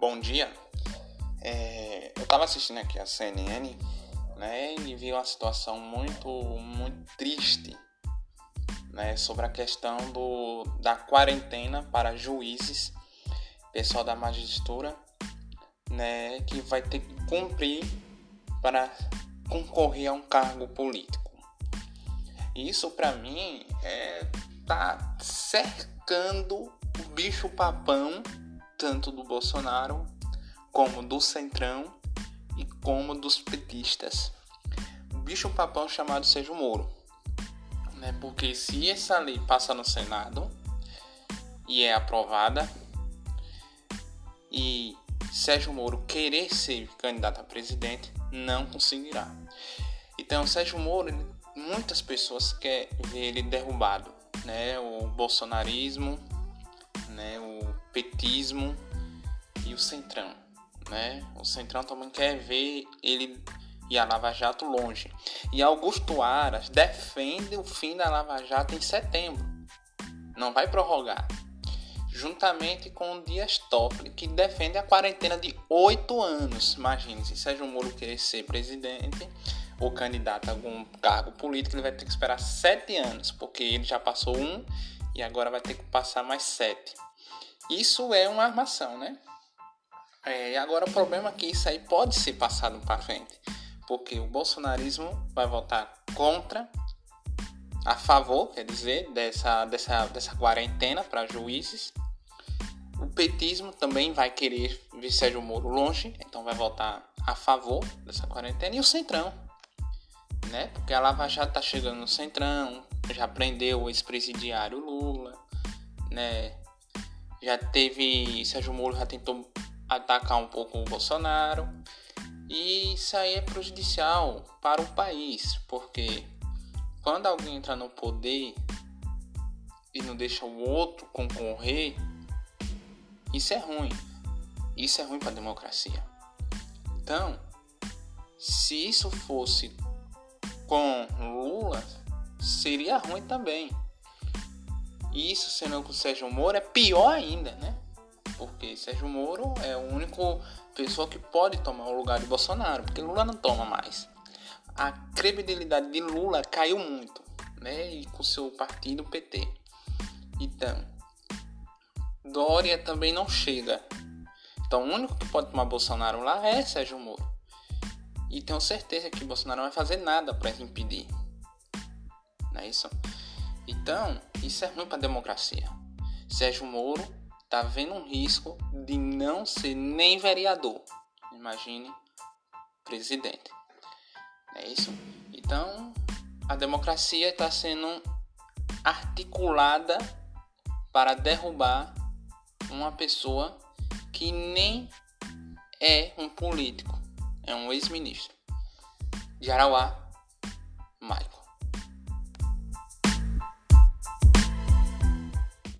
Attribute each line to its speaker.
Speaker 1: bom dia. É, eu estava assistindo aqui a CNN, né, e vi uma situação muito, muito triste, né, sobre a questão do, da quarentena para juízes, pessoal da magistratura, né, que vai ter que cumprir para concorrer a um cargo político. Isso para mim é tá cercando o bicho papão tanto do Bolsonaro como do Centrão e como dos petistas. Bicho papão chamado Sérgio Moro. Né? Porque se essa lei passa no Senado e é aprovada e Sérgio Moro querer ser candidato a presidente, não conseguirá. Então, Sérgio Moro, muitas pessoas querem ver ele derrubado, né? O bolsonarismo, né? O petismo e o centrão, né? O centrão também quer ver ele e a Lava Jato longe. E Augusto Aras defende o fim da Lava Jato em setembro. Não vai prorrogar juntamente com o Dias Toffoli, que defende a quarentena de oito anos. Imagine, se Sérgio Moro querer ser presidente ou candidato a algum cargo político, ele vai ter que esperar sete anos, porque ele já passou um e agora vai ter que passar mais sete. Isso é uma armação, né? É, agora o problema é que isso aí pode ser passado para frente, porque o bolsonarismo vai votar contra, a favor, quer dizer, dessa, dessa, dessa quarentena para juízes o petismo também vai querer ver Sérgio Moro longe, então vai votar a favor dessa quarentena. E o Centrão, né? Porque a Lava Jato tá chegando no Centrão, já prendeu o ex-presidiário Lula, né? Já teve. Sérgio Moro já tentou atacar um pouco o Bolsonaro. E isso aí é prejudicial para o país, porque quando alguém entra no poder e não deixa o outro concorrer, isso é ruim. Isso é ruim para a democracia. Então, se isso fosse com Lula, seria ruim também. Isso sendo com Sérgio Moro é pior ainda, né? Porque Sérgio Moro é o único pessoa que pode tomar o lugar de Bolsonaro, porque Lula não toma mais. A credibilidade de Lula caiu muito, né? E com seu partido PT. Então, Dória também não chega. Então o único que pode tomar Bolsonaro lá é Sérgio Moro. E tenho certeza que Bolsonaro não vai fazer nada para impedir. Não é isso? Então, isso é ruim para a democracia. Sérgio Moro tá vendo um risco de não ser nem vereador. Imagine presidente. Não é isso? Então, a democracia está sendo articulada para derrubar uma pessoa que nem é um político, é um ex-ministro. De Arauá, Michael.